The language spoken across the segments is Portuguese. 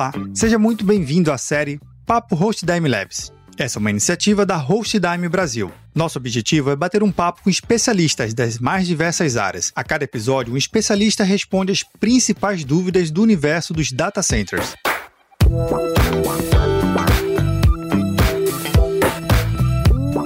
Olá, seja muito bem-vindo à série Papo HostDime Labs. Essa é uma iniciativa da HostDime Brasil. Nosso objetivo é bater um papo com especialistas das mais diversas áreas. A cada episódio, um especialista responde as principais dúvidas do universo dos data centers.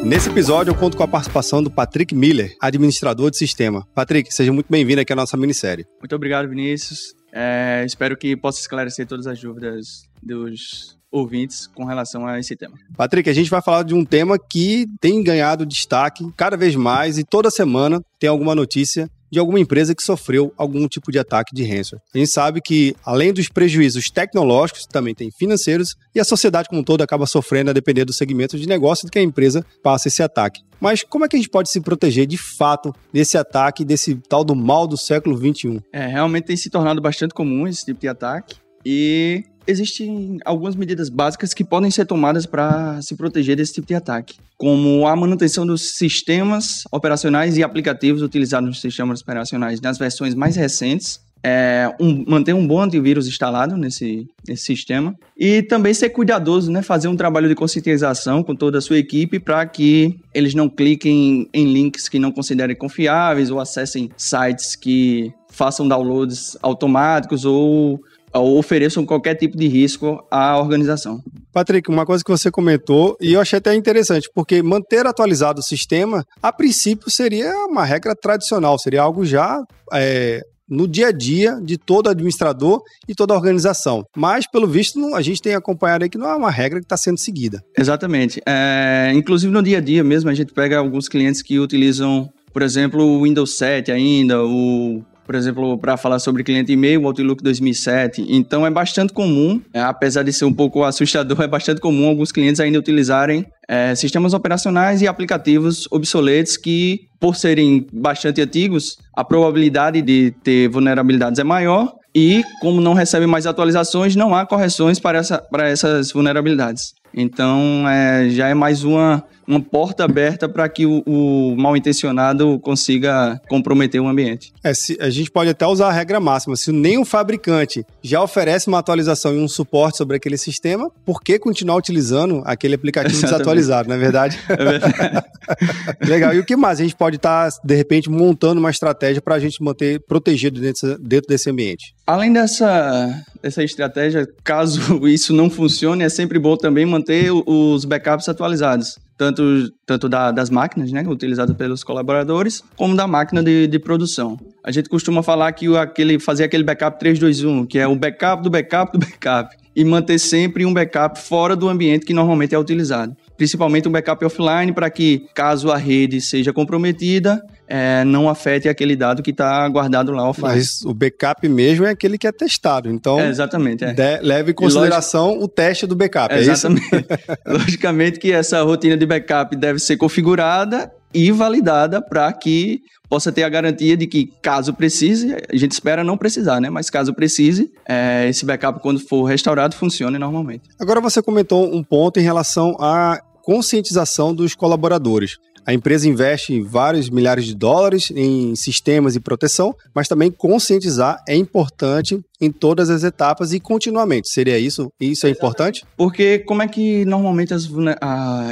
Nesse episódio, eu conto com a participação do Patrick Miller, administrador de sistema. Patrick, seja muito bem-vindo aqui à nossa minissérie. Muito obrigado, Vinícius. É, espero que possa esclarecer todas as dúvidas dos ouvintes com relação a esse tema. Patrick, a gente vai falar de um tema que tem ganhado destaque cada vez mais e toda semana tem alguma notícia de alguma empresa que sofreu algum tipo de ataque de ransomware. A gente sabe que, além dos prejuízos tecnológicos, também tem financeiros e a sociedade como um todo acaba sofrendo a depender do segmento de negócio que a empresa passa esse ataque. Mas como é que a gente pode se proteger de fato desse ataque, desse tal do mal do século XXI? É, realmente tem se tornado bastante comum esse tipo de ataque e existem algumas medidas básicas que podem ser tomadas para se proteger desse tipo de ataque, como a manutenção dos sistemas operacionais e aplicativos utilizados nos sistemas operacionais nas versões mais recentes, é, um, manter um bom antivírus instalado nesse, nesse sistema e também ser cuidadoso, né, fazer um trabalho de conscientização com toda a sua equipe para que eles não cliquem em links que não considerem confiáveis ou acessem sites que façam downloads automáticos ou ofereçam qualquer tipo de risco à organização. Patrick, uma coisa que você comentou, e eu achei até interessante, porque manter atualizado o sistema, a princípio, seria uma regra tradicional, seria algo já é, no dia a dia de todo administrador e toda organização. Mas, pelo visto, a gente tem acompanhado aí que não é uma regra que está sendo seguida. Exatamente. É, inclusive, no dia a dia mesmo, a gente pega alguns clientes que utilizam, por exemplo, o Windows 7 ainda, o por exemplo, para falar sobre cliente e-mail, o Outlook 2007. Então é bastante comum, é, apesar de ser um pouco assustador, é bastante comum alguns clientes ainda utilizarem é, sistemas operacionais e aplicativos obsoletos que, por serem bastante antigos, a probabilidade de ter vulnerabilidades é maior e, como não recebem mais atualizações, não há correções para, essa, para essas vulnerabilidades. Então, é, já é mais uma uma porta aberta para que o, o, mal intencionado consiga comprometer o ambiente. É, se, a gente pode até usar a regra máxima. Se nem o fabricante já oferece uma atualização e um suporte sobre aquele sistema, por que continuar utilizando aquele aplicativo Exatamente. desatualizado, não é verdade? É verdade. Legal. E o que mais? A gente pode estar, tá, de repente, montando uma estratégia para a gente manter protegido dentro, dentro desse ambiente. Além dessa, dessa estratégia, caso isso não funcione, é sempre bom também manter os backups atualizados tanto, tanto da, das máquinas, né, utilizadas pelos colaboradores, como da máquina de, de produção. A gente costuma falar que o, aquele, fazer aquele backup 321, que é o backup do backup do backup, e manter sempre um backup fora do ambiente que normalmente é utilizado principalmente um backup offline, para que, caso a rede seja comprometida, é, não afete aquele dado que está guardado lá offline. Mas o backup mesmo é aquele que é testado, então é, exatamente, é. De, leve em consideração o teste do backup, é, é exatamente. Logicamente que essa rotina de backup deve ser configurada e validada para que possa ter a garantia de que, caso precise, a gente espera não precisar, né? Mas caso precise, é, esse backup, quando for restaurado, funcione normalmente. Agora você comentou um ponto em relação à conscientização dos colaboradores. A empresa investe vários milhares de dólares em sistemas e proteção, mas também conscientizar é importante em todas as etapas e continuamente. Seria isso? Isso é importante? Porque como é que normalmente as,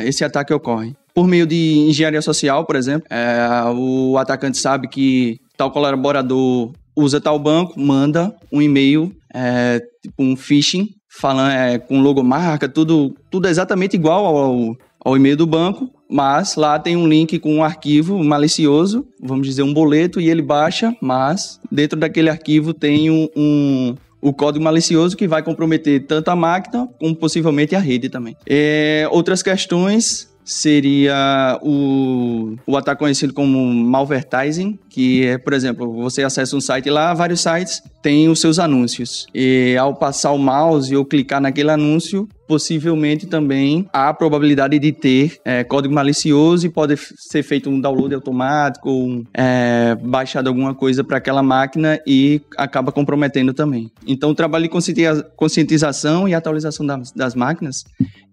esse ataque ocorre? Por meio de engenharia social, por exemplo, é, o atacante sabe que tal colaborador usa tal banco, manda um e-mail, é, tipo um phishing, falando é, com logomarca, tudo, tudo exatamente igual ao, ao e-mail do banco, mas lá tem um link com um arquivo malicioso, vamos dizer um boleto, e ele baixa, mas dentro daquele arquivo tem um, um o código malicioso que vai comprometer tanto a máquina como possivelmente a rede também. É, outras questões seria o, o ataque conhecido como malvertising, que é, por exemplo, você acessa um site lá, vários sites têm os seus anúncios. E ao passar o mouse ou clicar naquele anúncio, possivelmente também há a probabilidade de ter é, código malicioso e pode ser feito um download automático, um, é, baixado alguma coisa para aquela máquina e acaba comprometendo também. Então, o trabalho de conscientização e atualização das, das máquinas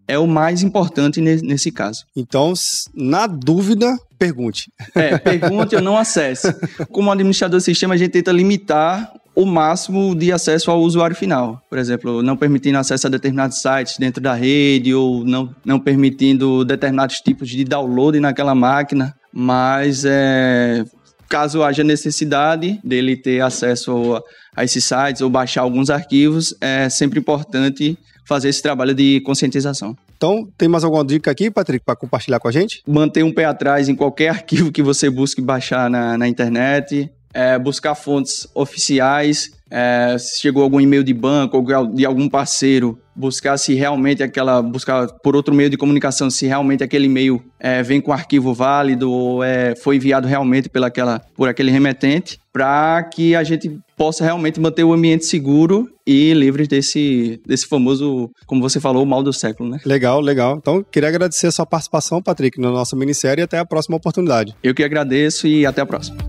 é o mais importante nesse caso. Então, na dúvida, pergunte. É, pergunte ou não acesse. Como administrador do sistema, a gente tenta limitar o máximo de acesso ao usuário final. Por exemplo, não permitindo acesso a determinados sites dentro da rede ou não, não permitindo determinados tipos de download naquela máquina. Mas é, caso haja necessidade dele ter acesso a, a esses sites ou baixar alguns arquivos, é sempre importante fazer esse trabalho de conscientização. Então, tem mais alguma dica aqui, Patrick, para compartilhar com a gente? Manter um pé atrás em qualquer arquivo que você busque baixar na, na internet, é, buscar fontes oficiais, é, se chegou algum e-mail de banco ou de algum parceiro, buscar se realmente aquela, buscar por outro meio de comunicação, se realmente aquele e-mail é, vem com arquivo válido ou é, foi enviado realmente pelaquela, por aquele remetente, para que a gente possa realmente manter o ambiente seguro e livre desse, desse famoso, como você falou, mal do século, né? Legal, legal. Então, queria agradecer a sua participação, Patrick, na nossa minissérie e até a próxima oportunidade. Eu que agradeço e até a próxima.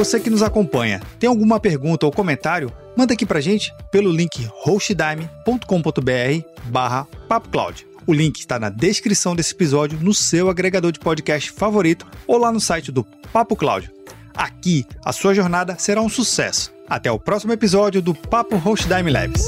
Você que nos acompanha, tem alguma pergunta ou comentário? Manda aqui pra gente pelo link hostdime.com.br barra papocloud. O link está na descrição desse episódio, no seu agregador de podcast favorito ou lá no site do Papo Cloud. Aqui, a sua jornada será um sucesso. Até o próximo episódio do Papo Hostdime Labs.